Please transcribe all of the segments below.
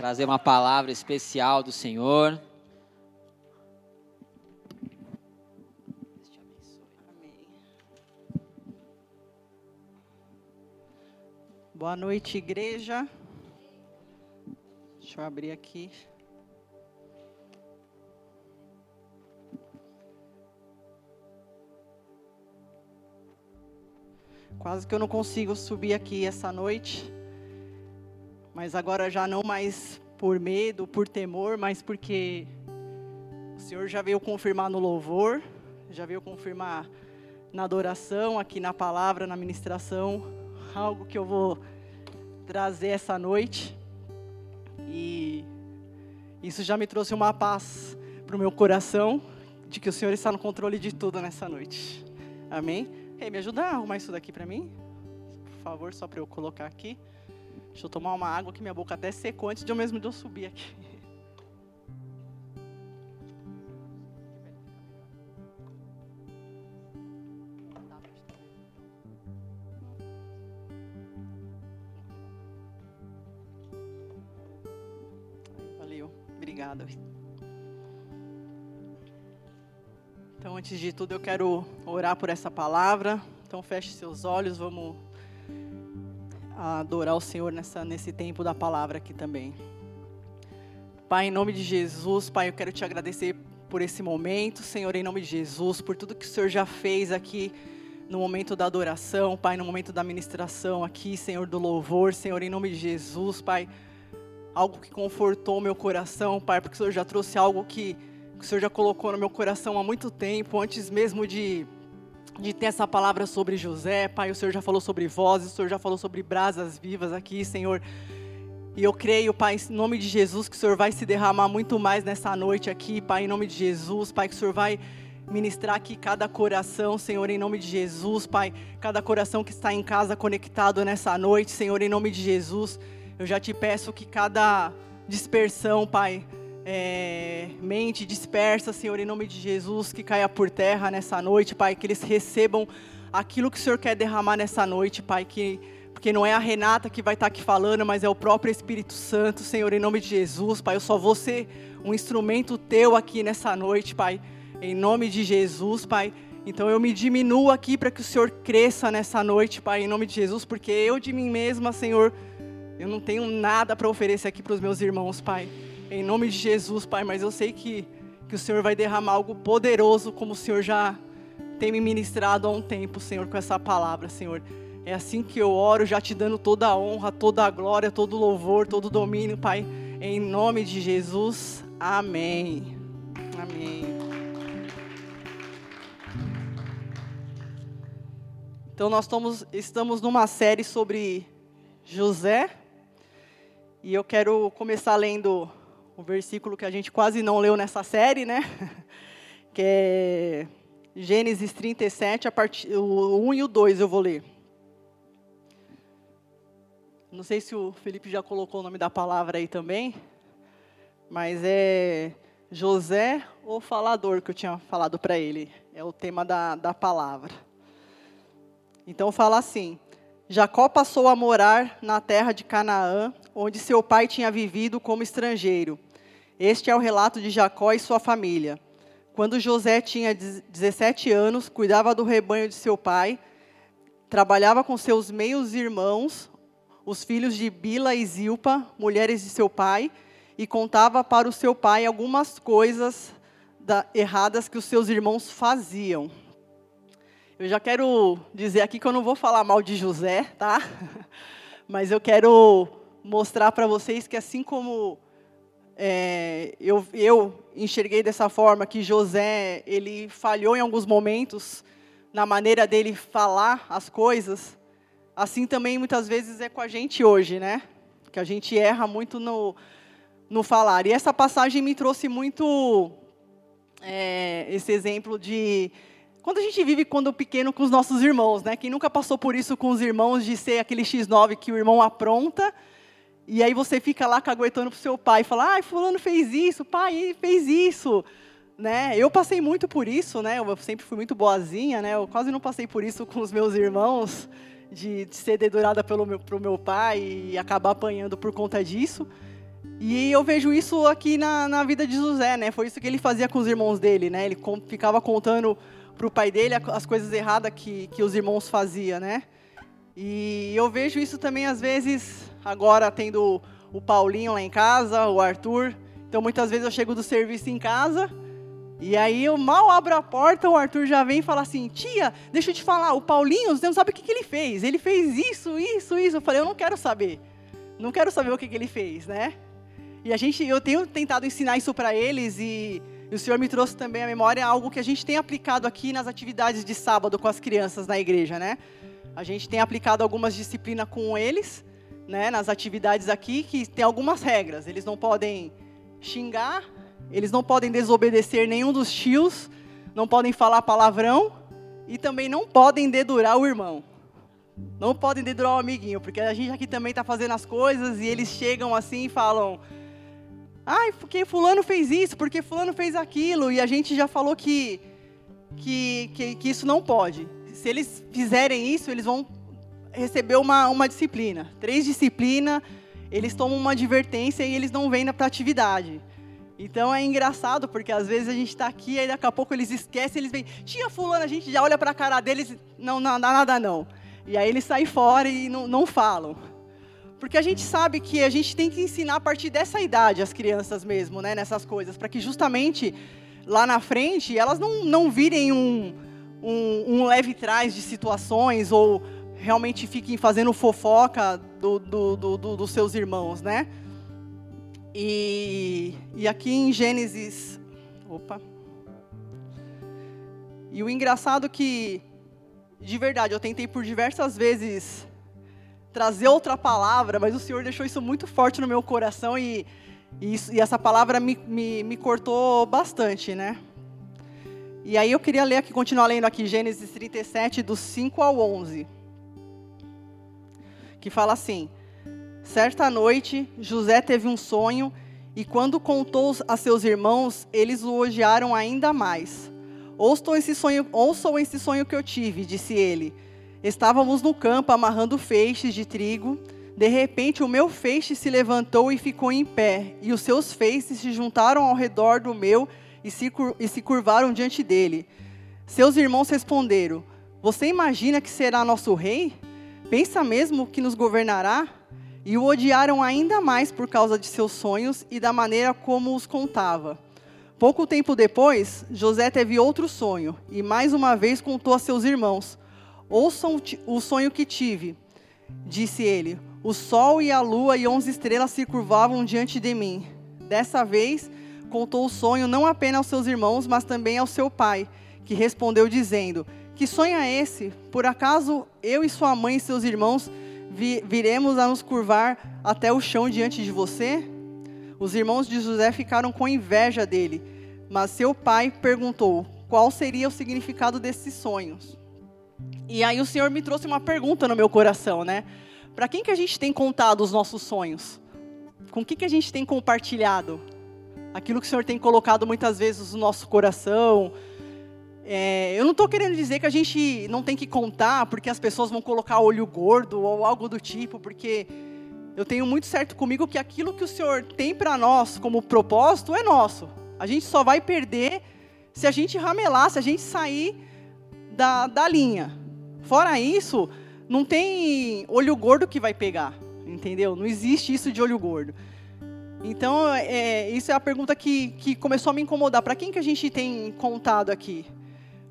trazer uma palavra especial do Senhor. Boa noite, igreja. Deixa eu abrir aqui. Quase que eu não consigo subir aqui essa noite. Mas agora já não mais por medo, por temor, mas porque o Senhor já veio confirmar no louvor, já veio confirmar na adoração, aqui na palavra, na ministração, algo que eu vou trazer essa noite. E isso já me trouxe uma paz para o meu coração, de que o Senhor está no controle de tudo nessa noite. Amém? Ei, me ajuda a arrumar isso daqui para mim? Por favor, só para eu colocar aqui. Deixa eu tomar uma água que minha boca até secou antes de eu mesmo de eu subir aqui. Valeu, obrigada. Então, antes de tudo, eu quero orar por essa palavra. Então, feche seus olhos, vamos adorar o Senhor nessa, nesse tempo da palavra aqui também. Pai, em nome de Jesus, Pai, eu quero te agradecer por esse momento, Senhor, em nome de Jesus, por tudo que o Senhor já fez aqui no momento da adoração, Pai, no momento da ministração aqui, Senhor, do louvor, Senhor, em nome de Jesus, Pai, algo que confortou meu coração, Pai, porque o Senhor já trouxe algo que que o Senhor já colocou no meu coração há muito tempo, antes mesmo de, de ter essa palavra sobre José. Pai, o Senhor já falou sobre vozes, o Senhor já falou sobre brasas vivas aqui, Senhor. E eu creio, Pai, em nome de Jesus, que o Senhor vai se derramar muito mais nessa noite aqui, Pai, em nome de Jesus, Pai, que o Senhor vai ministrar aqui cada coração, Senhor, em nome de Jesus, Pai, cada coração que está em casa conectado nessa noite, Senhor, em nome de Jesus. Eu já te peço que cada dispersão, Pai, é, mente dispersa, Senhor, em nome de Jesus, que caia por terra nessa noite, Pai, que eles recebam aquilo que o Senhor quer derramar nessa noite, Pai, que porque não é a Renata que vai estar aqui falando, mas é o próprio Espírito Santo, Senhor, em nome de Jesus, Pai. Eu só vou ser um instrumento teu aqui nessa noite, Pai, em nome de Jesus, Pai. Então eu me diminuo aqui para que o Senhor cresça nessa noite, Pai, em nome de Jesus, porque eu de mim mesma, Senhor, eu não tenho nada para oferecer aqui para os meus irmãos, Pai em nome de Jesus, Pai, mas eu sei que, que o Senhor vai derramar algo poderoso, como o Senhor já tem me ministrado há um tempo, Senhor, com essa palavra, Senhor. É assim que eu oro, já te dando toda a honra, toda a glória, todo o louvor, todo o domínio, Pai, em nome de Jesus. Amém. Amém. Então, nós estamos, estamos numa série sobre José, e eu quero começar lendo um versículo que a gente quase não leu nessa série, né? Que é Gênesis 37, a part... o 1 e o 2 eu vou ler. Não sei se o Felipe já colocou o nome da palavra aí também, mas é José, o falador, que eu tinha falado para ele. É o tema da, da palavra. Então fala assim: Jacó passou a morar na terra de Canaã, onde seu pai tinha vivido como estrangeiro. Este é o relato de Jacó e sua família. Quando José tinha 17 anos, cuidava do rebanho de seu pai, trabalhava com seus meios irmãos, os filhos de Bila e Zilpa, mulheres de seu pai, e contava para o seu pai algumas coisas da, erradas que os seus irmãos faziam. Eu já quero dizer aqui que eu não vou falar mal de José, tá? Mas eu quero mostrar para vocês que assim como é, eu, eu enxerguei dessa forma que José ele falhou em alguns momentos na maneira dele falar as coisas. Assim também muitas vezes é com a gente hoje, né? Que a gente erra muito no, no falar. E essa passagem me trouxe muito é, esse exemplo de quando a gente vive quando pequeno com os nossos irmãos, né? Quem nunca passou por isso com os irmãos de ser aquele X9 que o irmão apronta e aí você fica lá caguetando pro seu pai fala, ai, fulano fez isso, pai, fez isso. Né? Eu passei muito por isso, né? Eu sempre fui muito boazinha, né? Eu quase não passei por isso com os meus irmãos, de, de ser dedurada pelo meu, meu pai e acabar apanhando por conta disso. E eu vejo isso aqui na, na vida de José, né? Foi isso que ele fazia com os irmãos dele, né? Ele com, ficava contando para o pai dele as coisas erradas que, que os irmãos faziam, né? E eu vejo isso também, às vezes, agora tendo o Paulinho lá em casa, o Arthur. Então, muitas vezes eu chego do serviço em casa e aí eu mal abro a porta, o Arthur já vem e fala assim: Tia, deixa eu te falar, o Paulinho, você não sabe o que, que ele fez. Ele fez isso, isso, isso. Eu falei: Eu não quero saber. Não quero saber o que, que ele fez, né? E a gente, eu tenho tentado ensinar isso para eles e, e o Senhor me trouxe também à memória algo que a gente tem aplicado aqui nas atividades de sábado com as crianças na igreja, né? A gente tem aplicado algumas disciplinas com eles, né? Nas atividades aqui que tem algumas regras. Eles não podem xingar, eles não podem desobedecer nenhum dos tios, não podem falar palavrão e também não podem dedurar o irmão. Não podem dedurar o amiguinho, porque a gente aqui também está fazendo as coisas e eles chegam assim e falam: Ai, porque Fulano fez isso, porque Fulano fez aquilo, e a gente já falou que, que, que, que isso não pode. Se eles fizerem isso, eles vão receber uma, uma disciplina. Três disciplinas, eles tomam uma advertência e eles não vêm para atividade. Então é engraçado, porque às vezes a gente está aqui e daqui a pouco eles esquecem, eles vêm, tia fulano, a gente já olha para a cara deles, não, não, dá nada não. E aí eles saem fora e não, não falam. Porque a gente sabe que a gente tem que ensinar a partir dessa idade as crianças mesmo, né, nessas coisas, para que justamente lá na frente elas não, não virem um, um, um leve trás de situações ou realmente fiquem fazendo fofoca do, do, do, do dos seus irmãos, né? E, e aqui em Gênesis. Opa. E o engraçado que, de verdade, eu tentei por diversas vezes trazer outra palavra, mas o Senhor deixou isso muito forte no meu coração e, e, isso, e essa palavra me, me, me, cortou bastante, né? E aí eu queria ler aqui, continuar lendo aqui Gênesis 37, dos 5 ao 11. Que fala assim: Certa noite, José teve um sonho e, quando contou a seus irmãos, eles o odiaram ainda mais. Ouçam esse sonho, ouçam esse sonho que eu tive, disse ele. Estávamos no campo amarrando feixes de trigo. De repente, o meu feixe se levantou e ficou em pé, e os seus feixes se juntaram ao redor do meu e se, e se curvaram diante dele. Seus irmãos responderam: Você imagina que será nosso rei? Pensa mesmo que nos governará? e o odiaram ainda mais por causa de seus sonhos e da maneira como os contava. Pouco tempo depois, José teve outro sonho e mais uma vez contou a seus irmãos: Ouçam o sonho que tive, disse ele. O sol e a lua e onze estrelas se curvavam diante de mim. Dessa vez, contou o sonho não apenas aos seus irmãos, mas também ao seu pai, que respondeu dizendo: Que sonho é esse? Por acaso eu e sua mãe e seus irmãos vi, viremos a nos curvar até o chão diante de você? Os irmãos de José ficaram com inveja dele, mas seu pai perguntou qual seria o significado desses sonhos. E aí o Senhor me trouxe uma pergunta no meu coração, né? Para quem que a gente tem contado os nossos sonhos? Com que que a gente tem compartilhado? Aquilo que o Senhor tem colocado muitas vezes no nosso coração, é, eu não estou querendo dizer que a gente não tem que contar porque as pessoas vão colocar olho gordo ou algo do tipo, porque eu tenho muito certo comigo que aquilo que o Senhor tem para nós como propósito é nosso. A gente só vai perder se a gente ramelar, se a gente sair da, da linha. Fora isso, não tem olho gordo que vai pegar, entendeu? Não existe isso de olho gordo. Então, é, isso é a pergunta que, que começou a me incomodar. Para quem que a gente tem contado aqui?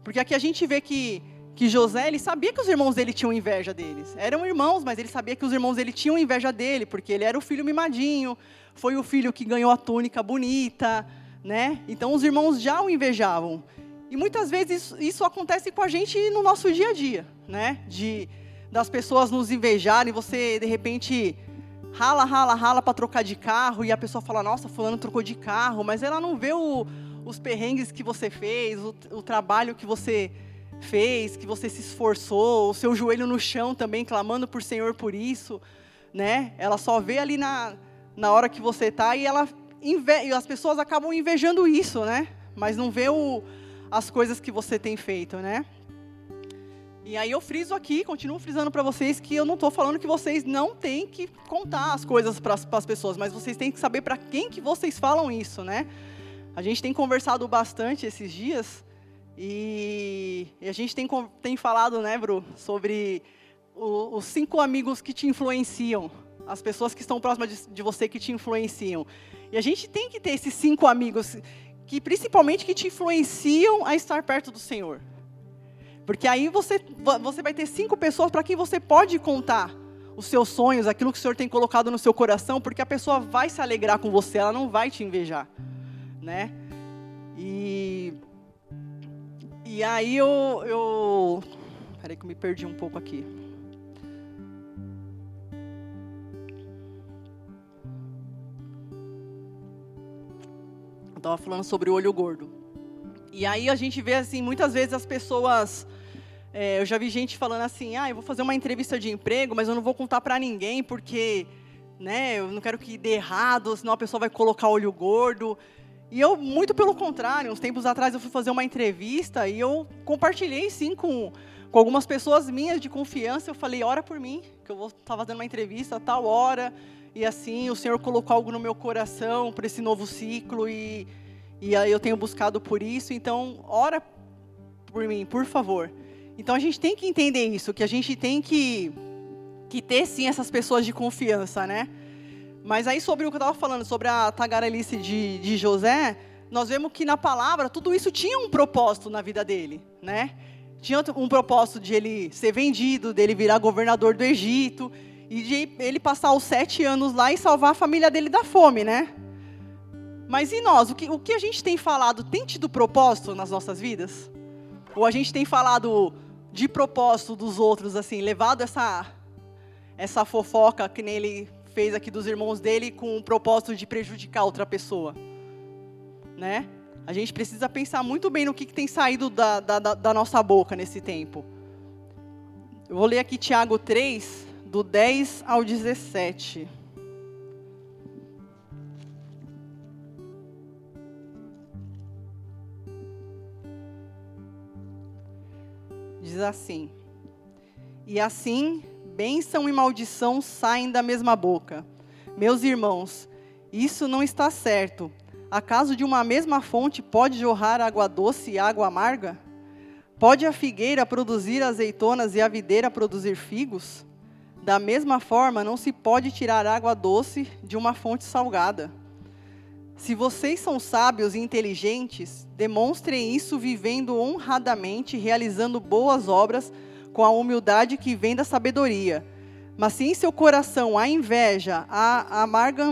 Porque aqui a gente vê que, que José, ele sabia que os irmãos dele tinham inveja deles. Eram irmãos, mas ele sabia que os irmãos dele tinham inveja dele, porque ele era o filho mimadinho, foi o filho que ganhou a túnica bonita, né? Então os irmãos já o invejavam. E muitas vezes isso, isso acontece com a gente no nosso dia a dia, né? De das pessoas nos invejarem, você de repente rala, rala, rala para trocar de carro e a pessoa fala: "Nossa, fulano trocou de carro", mas ela não vê o os perrengues que você fez, o, o trabalho que você fez, que você se esforçou, o seu joelho no chão também, clamando por Senhor por isso, né? Ela só vê ali na, na hora que você está e ela e as pessoas acabam invejando isso, né? Mas não vê o, as coisas que você tem feito, né? E aí eu friso aqui, continuo frisando para vocês que eu não estou falando que vocês não têm que contar as coisas para as pessoas, mas vocês têm que saber para quem que vocês falam isso, né? A gente tem conversado bastante esses dias e, a gente tem, tem falado, né, Bru, sobre o, os cinco amigos que te influenciam, as pessoas que estão próximas de, de você que te influenciam. E a gente tem que ter esses cinco amigos que principalmente que te influenciam a estar perto do Senhor. Porque aí você, você vai ter cinco pessoas para quem você pode contar os seus sonhos, aquilo que o Senhor tem colocado no seu coração, porque a pessoa vai se alegrar com você, ela não vai te invejar, né? E e aí eu eu peraí que eu me perdi um pouco aqui. Eu estava falando sobre o olho gordo. E aí a gente vê assim, muitas vezes as pessoas é, eu já vi gente falando assim, ah, eu vou fazer uma entrevista de emprego, mas eu não vou contar para ninguém porque, né, eu não quero que dê errado, senão a pessoa vai colocar olho gordo. E eu, muito pelo contrário, uns tempos atrás eu fui fazer uma entrevista e eu compartilhei sim com, com algumas pessoas minhas de confiança. Eu falei, ora por mim, que eu vou estar fazendo uma entrevista a tal hora. E assim, o Senhor colocou algo no meu coração para esse novo ciclo e, e aí eu tenho buscado por isso. Então, ora por mim, por favor. Então a gente tem que entender isso, que a gente tem que, que ter sim essas pessoas de confiança, né? Mas aí sobre o que eu estava falando, sobre a tagarelice de, de José, nós vemos que na palavra tudo isso tinha um propósito na vida dele, né? Tinha um propósito de ele ser vendido, dele virar governador do Egito e de ele passar os sete anos lá e salvar a família dele da fome, né? Mas e nós? O que, o que a gente tem falado tem tido propósito nas nossas vidas? Ou a gente tem falado de propósito dos outros, assim, levado essa, essa fofoca que ele fez aqui dos irmãos dele com o propósito de prejudicar outra pessoa, né? A gente precisa pensar muito bem no que, que tem saído da, da, da nossa boca nesse tempo. Eu vou ler aqui Tiago 3, do 10 ao 17. diz assim: E assim, bênção e maldição saem da mesma boca. Meus irmãos, isso não está certo. Acaso de uma mesma fonte pode jorrar água doce e água amarga? Pode a figueira produzir azeitonas e a videira produzir figos? Da mesma forma, não se pode tirar água doce de uma fonte salgada. Se vocês são sábios e inteligentes, demonstrem isso vivendo honradamente, realizando boas obras com a humildade que vem da sabedoria. Mas se em seu coração há inveja, há amarga,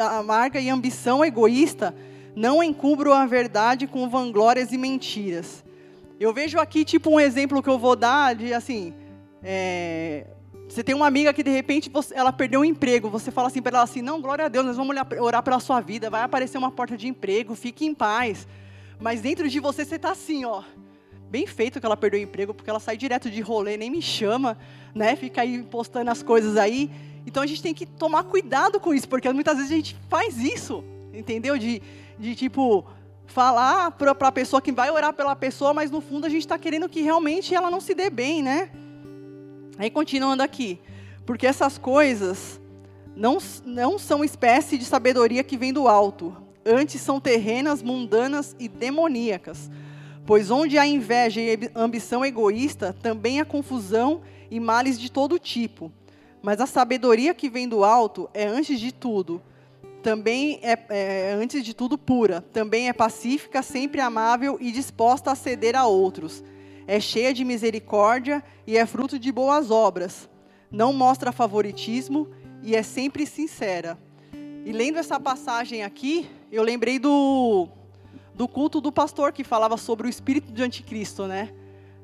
amarga e ambição egoísta, não encubram a verdade com vanglórias e mentiras. Eu vejo aqui tipo um exemplo que eu vou dar de assim, é, você tem uma amiga que de repente você, ela perdeu um emprego, você fala assim para ela assim: "Não, glória a Deus, nós vamos orar pela sua vida, vai aparecer uma porta de emprego, fique em paz". Mas dentro de você você está assim, ó, bem feito que ela perdeu o emprego, porque ela sai direto de rolê, nem me chama, né? Fica aí postando as coisas aí. Então a gente tem que tomar cuidado com isso, porque muitas vezes a gente faz isso, entendeu? De, de tipo falar para a pessoa que vai orar pela pessoa, mas no fundo a gente está querendo que realmente ela não se dê bem, né? Aí continuando aqui, porque essas coisas não, não são espécie de sabedoria que vem do alto, antes são terrenas, mundanas e demoníacas. Pois onde há inveja e ambição egoísta, também há confusão e males de todo tipo. Mas a sabedoria que vem do alto é antes de tudo, também é, é antes de tudo pura, também é pacífica, sempre amável e disposta a ceder a outros é cheia de misericórdia e é fruto de boas obras. Não mostra favoritismo e é sempre sincera. E lendo essa passagem aqui, eu lembrei do, do culto do pastor que falava sobre o espírito de anticristo, né?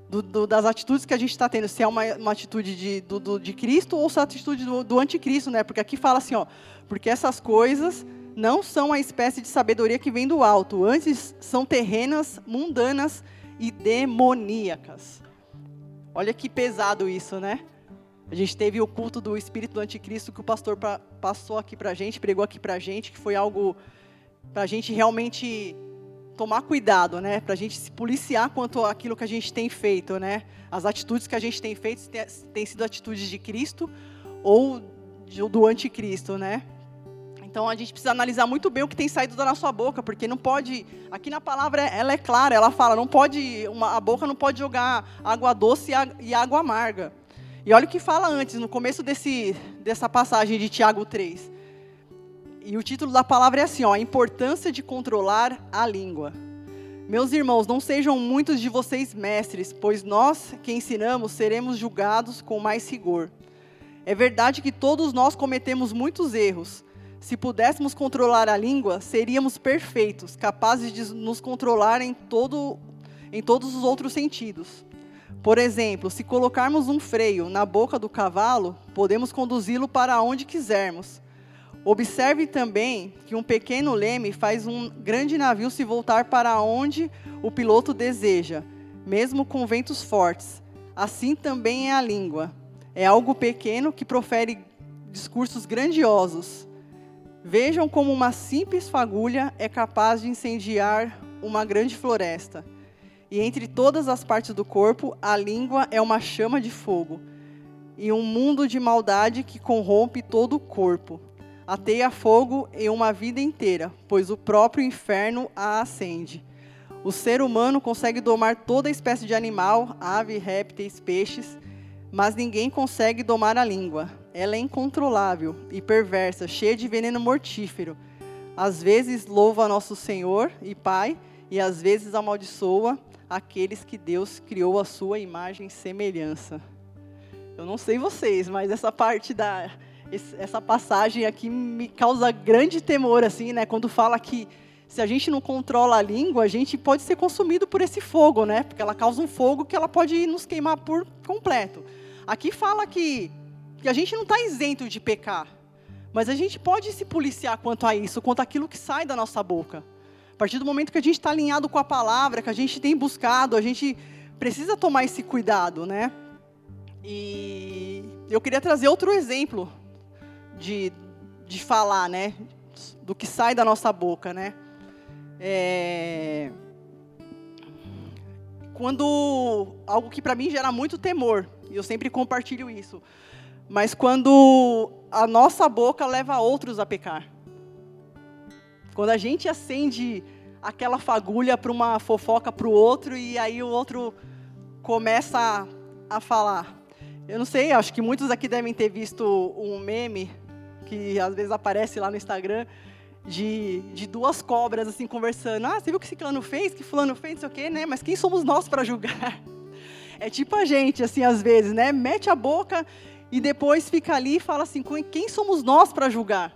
Do, do, das atitudes que a gente está tendo, se é uma, uma atitude de, do, do, de Cristo ou se é a atitude do, do anticristo, né? Porque aqui fala assim, ó, porque essas coisas não são a espécie de sabedoria que vem do alto, antes são terrenas, mundanas e demoníacas. Olha que pesado isso, né? A gente teve o culto do espírito do anticristo que o pastor pra, passou aqui pra gente, pregou aqui pra gente, que foi algo pra gente realmente tomar cuidado, né? Para a gente se policiar quanto àquilo que a gente tem feito, né? As atitudes que a gente tem feito têm sido atitudes de Cristo ou do anticristo, né? Então a gente precisa analisar muito bem o que tem saído da nossa boca, porque não pode. Aqui na palavra ela é clara, ela fala, não pode, uma, a boca não pode jogar água doce e água amarga. E olha o que fala antes, no começo desse, dessa passagem de Tiago 3. E o título da palavra é assim, ó, a importância de controlar a língua. Meus irmãos, não sejam muitos de vocês mestres, pois nós que ensinamos seremos julgados com mais rigor. É verdade que todos nós cometemos muitos erros. Se pudéssemos controlar a língua, seríamos perfeitos, capazes de nos controlar em, todo, em todos os outros sentidos. Por exemplo, se colocarmos um freio na boca do cavalo, podemos conduzi-lo para onde quisermos. Observe também que um pequeno leme faz um grande navio se voltar para onde o piloto deseja, mesmo com ventos fortes. Assim também é a língua. É algo pequeno que profere discursos grandiosos. Vejam como uma simples fagulha é capaz de incendiar uma grande floresta. E entre todas as partes do corpo, a língua é uma chama de fogo. E um mundo de maldade que corrompe todo o corpo ateia fogo em uma vida inteira, pois o próprio inferno a acende. O ser humano consegue domar toda espécie de animal, ave, répteis, peixes, mas ninguém consegue domar a língua. Ela é incontrolável e perversa, cheia de veneno mortífero. Às vezes louva nosso Senhor e Pai, e às vezes amaldiçoa aqueles que Deus criou a sua imagem e semelhança. Eu não sei vocês, mas essa parte da essa passagem aqui me causa grande temor, assim, né? Quando fala que se a gente não controla a língua, a gente pode ser consumido por esse fogo, né? Porque ela causa um fogo que ela pode nos queimar por completo. Aqui fala que, que a gente não está isento de pecar, mas a gente pode se policiar quanto a isso, quanto àquilo que sai da nossa boca. A partir do momento que a gente está alinhado com a palavra, que a gente tem buscado, a gente precisa tomar esse cuidado, né? E eu queria trazer outro exemplo de, de falar, né? Do que sai da nossa boca, né? É... Quando algo que para mim gera muito temor, e eu sempre compartilho isso, mas quando a nossa boca leva outros a pecar. Quando a gente acende aquela fagulha para uma fofoca para o outro e aí o outro começa a, a falar. Eu não sei, acho que muitos aqui devem ter visto um meme que às vezes aparece lá no Instagram, de, de duas cobras assim conversando. Ah, você viu o que clã fez? Que fulano fez, não sei o quê, né? Mas quem somos nós para julgar? É tipo a gente, assim, às vezes, né? Mete a boca e depois fica ali e fala assim: quem somos nós para julgar?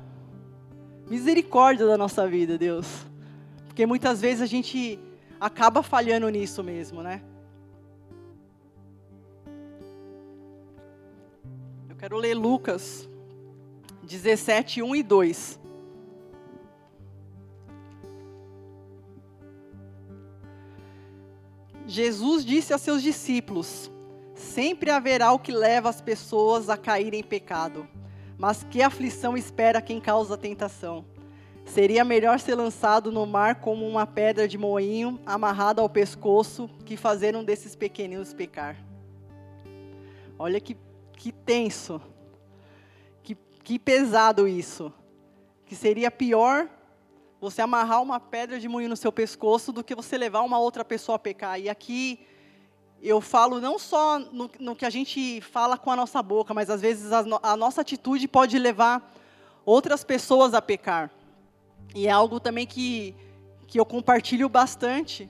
Misericórdia da nossa vida, Deus. Porque muitas vezes a gente acaba falhando nisso mesmo, né? Eu quero ler Lucas 17, 1 e 2. Jesus disse a seus discípulos: Sempre haverá o que leva as pessoas a caírem em pecado, mas que aflição espera quem causa tentação? Seria melhor ser lançado no mar como uma pedra de moinho amarrada ao pescoço que fazer um desses pequeninos pecar. Olha que, que tenso. Que pesado isso. Que seria pior você amarrar uma pedra de moinho no seu pescoço do que você levar uma outra pessoa a pecar. E aqui eu falo não só no, no que a gente fala com a nossa boca, mas às vezes a, a nossa atitude pode levar outras pessoas a pecar. E é algo também que, que eu compartilho bastante.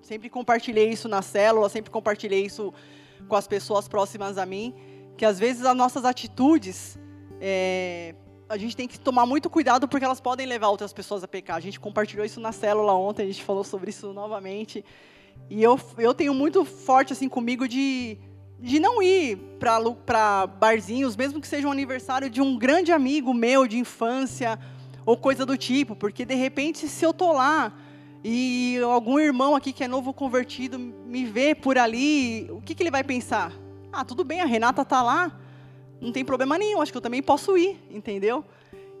Sempre compartilhei isso na célula, sempre compartilhei isso com as pessoas próximas a mim, que às vezes as nossas atitudes é, a gente tem que tomar muito cuidado porque elas podem levar outras pessoas a pecar. A gente compartilhou isso na célula ontem, a gente falou sobre isso novamente. E eu, eu tenho muito forte assim comigo de, de não ir para barzinhos, mesmo que seja um aniversário de um grande amigo meu de infância ou coisa do tipo, porque de repente se eu tô lá e algum irmão aqui que é novo convertido me vê por ali, o que, que ele vai pensar? Ah, tudo bem, a Renata tá lá, não tem problema nenhum, acho que eu também posso ir, entendeu?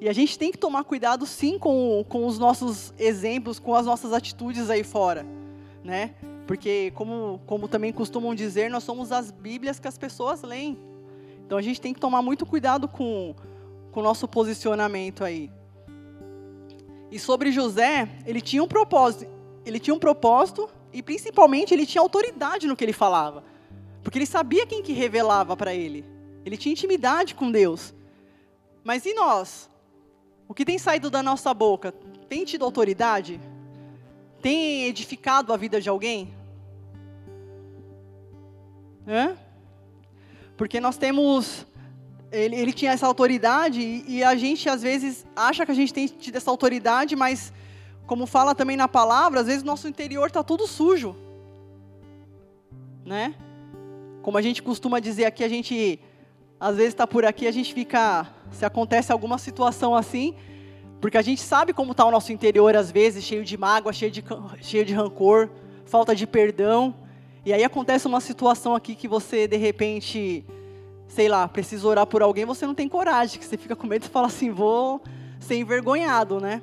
E a gente tem que tomar cuidado sim com, com os nossos exemplos, com as nossas atitudes aí fora, né? Porque como, como também costumam dizer, nós somos as Bíblias que as pessoas leem. Então a gente tem que tomar muito cuidado com, com o nosso posicionamento aí. E sobre José, ele tinha um propósito, ele tinha um propósito e principalmente ele tinha autoridade no que ele falava. Porque ele sabia quem que revelava para ele. Ele tinha intimidade com Deus. Mas e nós? O que tem saído da nossa boca tem tido autoridade? Tem edificado a vida de alguém? Hã? Porque nós temos. Ele, ele tinha essa autoridade e, e a gente às vezes acha que a gente tem tido essa autoridade, mas como fala também na palavra, às vezes nosso interior está tudo sujo. Né? Como a gente costuma dizer aqui, a gente às vezes está por aqui, a gente fica, se acontece alguma situação assim, porque a gente sabe como está o nosso interior às vezes, cheio de mágoa, cheio de, cheio de rancor, falta de perdão. E aí acontece uma situação aqui que você de repente, sei lá, precisa orar por alguém, você não tem coragem, que você fica com medo e fala assim, vou ser envergonhado, né?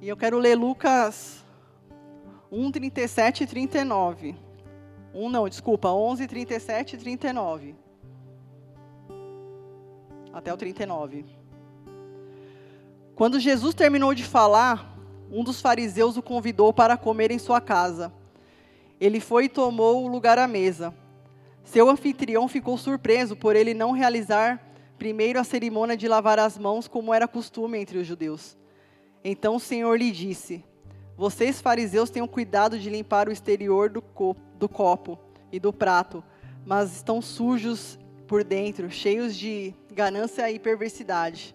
E eu quero ler Lucas 1, 37 e 39. 1 não, desculpa, 11, 37 e 39. Até o 39. Quando Jesus terminou de falar, um dos fariseus o convidou para comer em sua casa. Ele foi e tomou o lugar à mesa. Seu anfitrião ficou surpreso por ele não realizar primeiro a cerimônia de lavar as mãos, como era costume entre os judeus. Então o Senhor lhe disse: Vocês, fariseus, tenham cuidado de limpar o exterior do, co do copo e do prato, mas estão sujos por dentro, cheios de ganância e perversidade.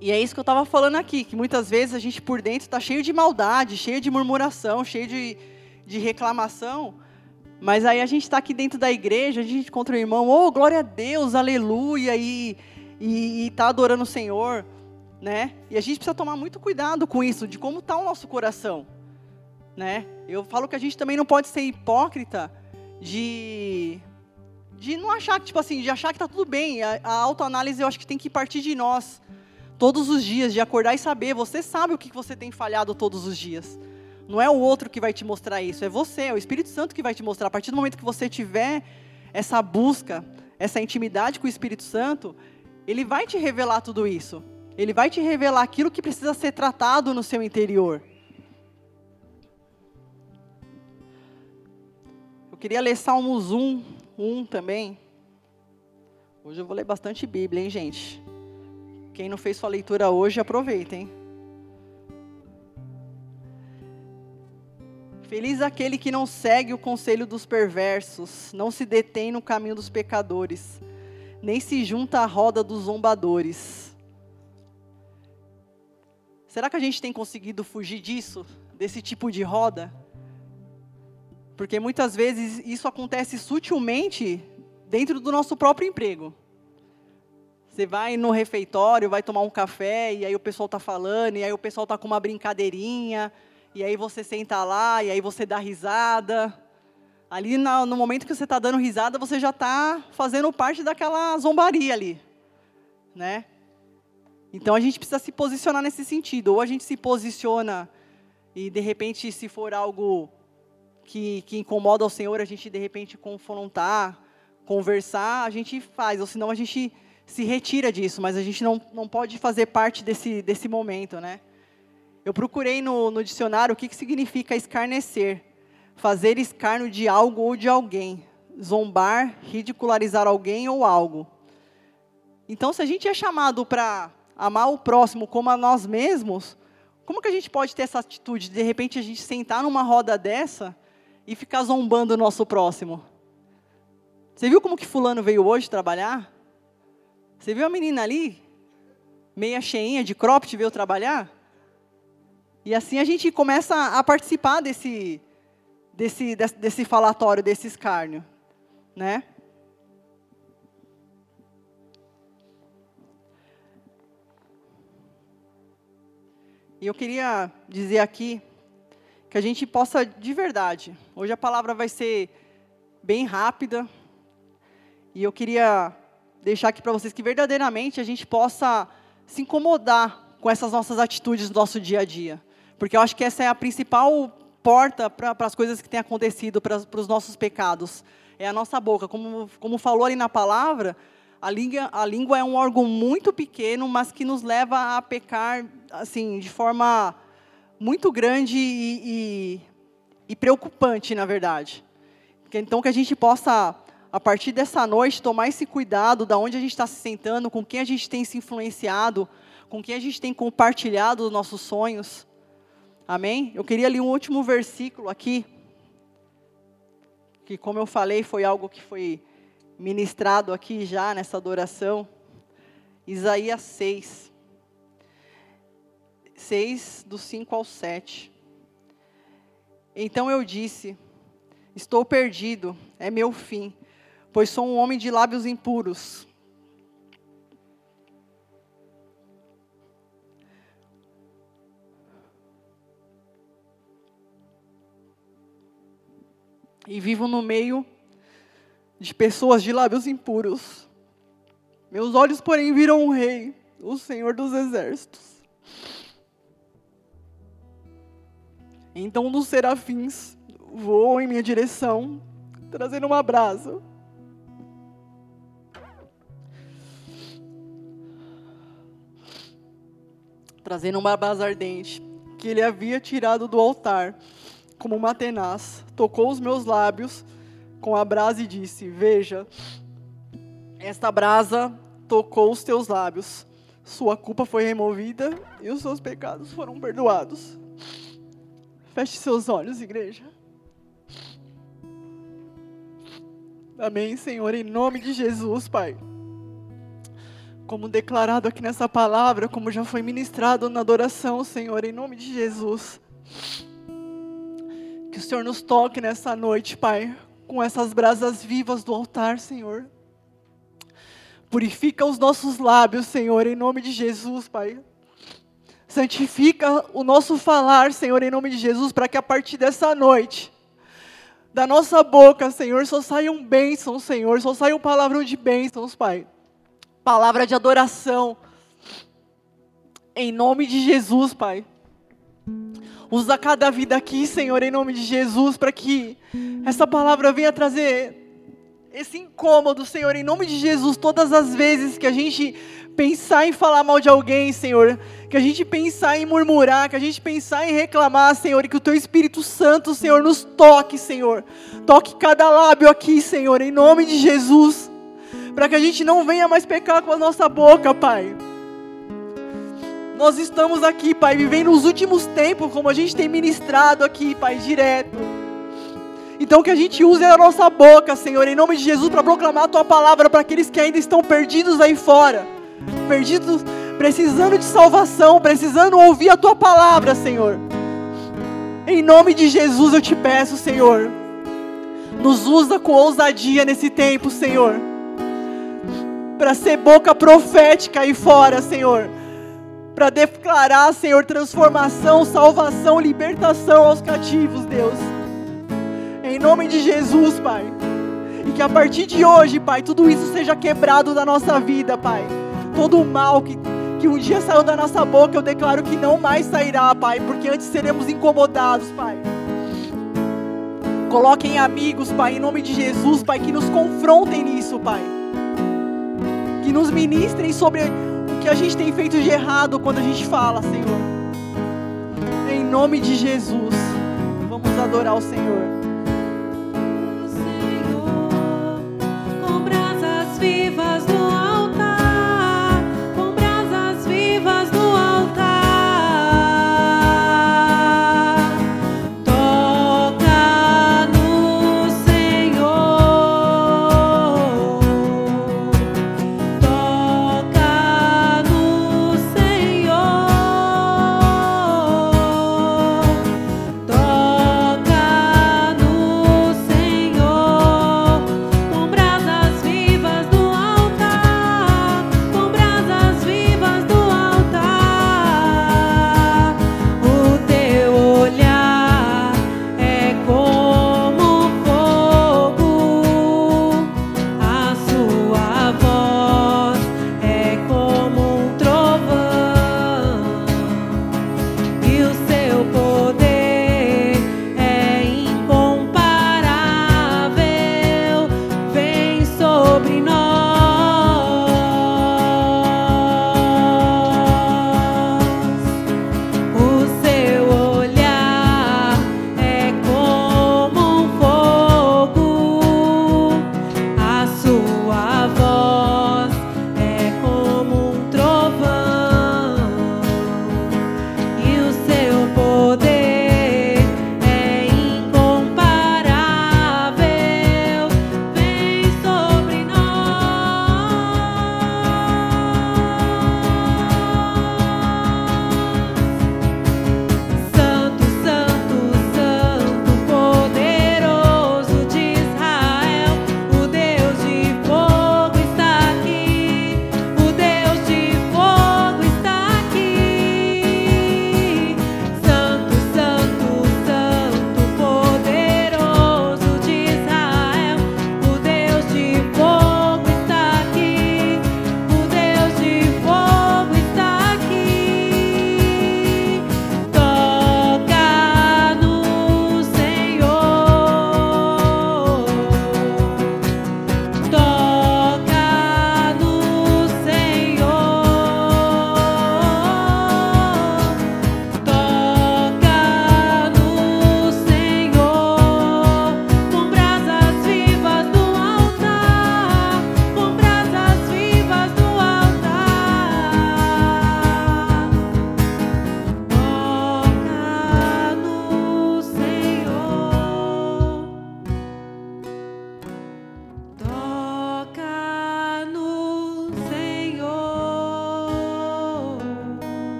E é isso que eu estava falando aqui, que muitas vezes a gente por dentro está cheio de maldade, cheio de murmuração, cheio de, de reclamação, mas aí a gente está aqui dentro da igreja, a gente encontra o irmão, oh, glória a Deus, aleluia, e está adorando o Senhor né? E a gente precisa tomar muito cuidado com isso, de como está o nosso coração, né? Eu falo que a gente também não pode ser hipócrita de de não achar que tipo assim, de achar que está tudo bem. A, a autoanálise eu acho que tem que partir de nós todos os dias, de acordar e saber. Você sabe o que você tem falhado todos os dias. Não é o outro que vai te mostrar isso, é você, é o Espírito Santo que vai te mostrar. A partir do momento que você tiver essa busca, essa intimidade com o Espírito Santo, ele vai te revelar tudo isso. Ele vai te revelar aquilo que precisa ser tratado no seu interior. Eu queria ler Salmos 1, 1 também. Hoje eu vou ler bastante Bíblia, hein, gente? Quem não fez sua leitura hoje, aproveita, hein? Feliz aquele que não segue o conselho dos perversos, não se detém no caminho dos pecadores, nem se junta à roda dos zombadores Será que a gente tem conseguido fugir disso, desse tipo de roda? Porque muitas vezes isso acontece sutilmente dentro do nosso próprio emprego. Você vai no refeitório, vai tomar um café, e aí o pessoal está falando, e aí o pessoal está com uma brincadeirinha, e aí você senta lá, e aí você dá risada. Ali no momento que você está dando risada, você já está fazendo parte daquela zombaria ali. Né? Então a gente precisa se posicionar nesse sentido. Ou a gente se posiciona e de repente, se for algo que, que incomoda o Senhor, a gente de repente confrontar, conversar, a gente faz. Ou senão a gente se retira disso, mas a gente não, não pode fazer parte desse, desse momento, né? Eu procurei no, no dicionário o que, que significa escarnecer. Fazer escárnio de algo ou de alguém. Zombar, ridicularizar alguém ou algo. Então, se a gente é chamado para amar o próximo como a nós mesmos, como que a gente pode ter essa atitude de de repente a gente sentar numa roda dessa e ficar zombando o nosso próximo? Você viu como que fulano veio hoje trabalhar? Você viu a menina ali, meia cheinha de cropped, veio trabalhar? E assim a gente começa a participar desse, desse, desse falatório, desse escárnio, né? E eu queria dizer aqui que a gente possa de verdade. Hoje a palavra vai ser bem rápida. E eu queria deixar aqui para vocês que verdadeiramente a gente possa se incomodar com essas nossas atitudes no nosso dia a dia. Porque eu acho que essa é a principal porta para as coisas que têm acontecido, para os nossos pecados. É a nossa boca. Como, como falou ali na palavra, a língua, a língua é um órgão muito pequeno, mas que nos leva a pecar assim de forma muito grande e, e, e preocupante, na verdade. Então, que a gente possa, a partir dessa noite, tomar esse cuidado da onde a gente está se sentando, com quem a gente tem se influenciado, com quem a gente tem compartilhado os nossos sonhos. Amém? Eu queria ler um último versículo aqui, que, como eu falei, foi algo que foi ministrado aqui já nessa adoração. Isaías 6. 6, do 5 ao 7. Então eu disse: Estou perdido, é meu fim, pois sou um homem de lábios impuros. E vivo no meio de pessoas de lábios impuros. Meus olhos, porém, viram o Rei, o Senhor dos Exércitos. Então, um dos serafins voou em minha direção, trazendo uma brasa. Trazendo uma brasa ardente que ele havia tirado do altar, como uma tenaz. Tocou os meus lábios com a brasa e disse: Veja, esta brasa tocou os teus lábios. Sua culpa foi removida e os seus pecados foram perdoados. Feche seus olhos, igreja. Amém, Senhor, em nome de Jesus, Pai. Como declarado aqui nessa palavra, como já foi ministrado na adoração, Senhor, em nome de Jesus. Que o Senhor nos toque nessa noite, Pai, com essas brasas vivas do altar, Senhor. Purifica os nossos lábios, Senhor, em nome de Jesus, Pai. Santifica o nosso falar, Senhor, em nome de Jesus, para que a partir dessa noite da nossa boca, Senhor, só saiam bênçãos, Senhor, só saiam palavras de bênçãos, Pai. Palavra de adoração. Em nome de Jesus, Pai. Usa cada vida aqui, Senhor, em nome de Jesus, para que essa palavra venha trazer esse incômodo, Senhor, em nome de Jesus, todas as vezes que a gente pensar em falar mal de alguém, Senhor, que a gente pensar em murmurar, que a gente pensar em reclamar, Senhor, e que o Teu Espírito Santo, Senhor, nos toque, Senhor. Toque cada lábio aqui, Senhor, em nome de Jesus, para que a gente não venha mais pecar com a nossa boca, Pai. Nós estamos aqui, Pai, vivendo os últimos tempos, como a gente tem ministrado aqui, Pai, direto. Então que a gente use a nossa boca, Senhor, em nome de Jesus, para proclamar a Tua palavra para aqueles que ainda estão perdidos aí fora. Perdidos precisando de salvação, precisando ouvir a tua palavra, Senhor. Em nome de Jesus eu te peço, Senhor, nos usa com ousadia nesse tempo, Senhor, para ser boca profética aí fora, Senhor, para declarar, Senhor, transformação, salvação, libertação aos cativos, Deus. Em nome de Jesus, Pai. E que a partir de hoje, Pai, tudo isso seja quebrado da nossa vida, Pai. Todo o mal que que um dia saiu da nossa boca, eu declaro que não mais sairá, Pai, porque antes seremos incomodados, Pai. Coloquem amigos, Pai, em nome de Jesus, Pai, que nos confrontem nisso, Pai. Que nos ministrem sobre o que a gente tem feito de errado quando a gente fala, Senhor. Em nome de Jesus, vamos adorar o Senhor.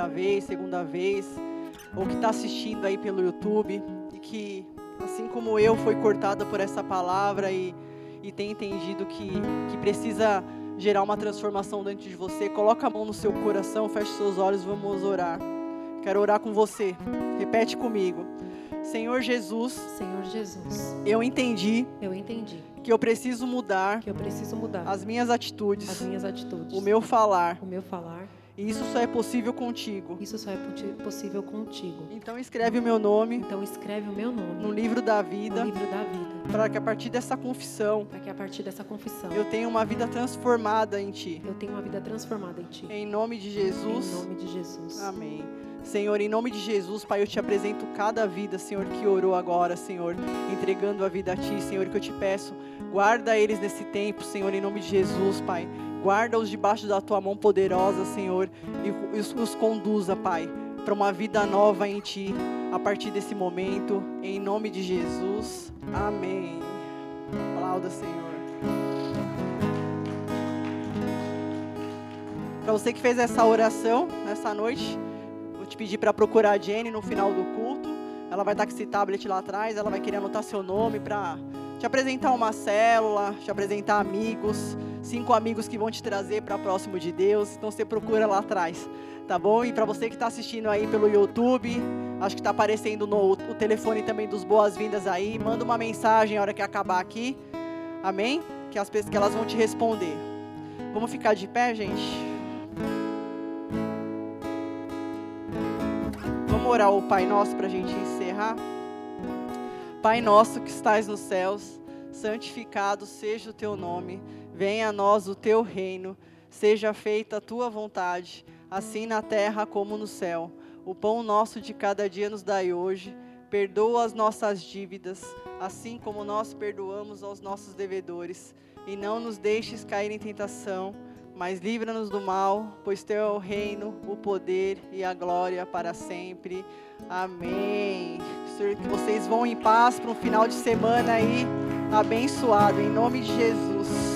Primeira vez, segunda vez, ou que está assistindo aí pelo YouTube e que, assim como eu, foi cortada por essa palavra e, e tem entendido que, que precisa gerar uma transformação dentro de você. Coloca a mão no seu coração, feche seus olhos, vamos orar. Quero orar com você. Repete comigo. Senhor Jesus, Senhor Jesus, eu entendi eu entendi que eu preciso mudar que eu preciso mudar as minhas atitudes, as minhas atitudes, o meu falar, o meu falar. E isso só é possível contigo. Isso só é possível contigo. Então escreve o meu nome Então escreve o meu nome no livro da no vida, livro da vida, para que a partir dessa confissão para que a partir dessa confissão eu tenha uma vida transformada em ti. eu tenha uma vida transformada em Ti. Em nome de Em Jesus. nome de Jesus. Amém. Senhor, em nome de Jesus, Pai, eu te apresento cada vida, Senhor, que orou agora, Senhor, entregando a vida a Ti, Senhor, que eu te peço, guarda eles nesse tempo, Senhor, em nome de Jesus, Pai. Guarda-os debaixo da Tua mão poderosa, Senhor, e os, conduza, Pai, para uma vida nova em Ti, a partir desse momento, em nome de Jesus. Amém. Aplauda, Senhor. Para você que fez essa oração nessa noite, vou te pedir para procurar a Jenny no final do culto. Ela vai estar com esse tablet lá atrás, ela vai querer anotar seu nome para te apresentar uma célula, te apresentar amigos, cinco amigos que vão te trazer para próximo de Deus. Então você procura lá atrás, tá bom? E para você que está assistindo aí pelo YouTube, acho que está aparecendo no, o telefone também dos boas-vindas aí. Manda uma mensagem na hora que acabar aqui, amém? Que, as, pessoas- que elas vão te responder. Vamos ficar de pé, gente? Vamos orar o Pai Nosso para a gente encerrar. Pai nosso que estás nos céus, santificado seja o teu nome. Venha a nós o teu reino. Seja feita a tua vontade, assim na terra como no céu. O pão nosso de cada dia nos dai hoje. Perdoa as nossas dívidas, assim como nós perdoamos aos nossos devedores. E não nos deixes cair em tentação, mas livra-nos do mal, pois teu é o reino, o poder e a glória para sempre. Amém. Senhor, que vocês vão em paz para um final de semana aí abençoado, em nome de Jesus.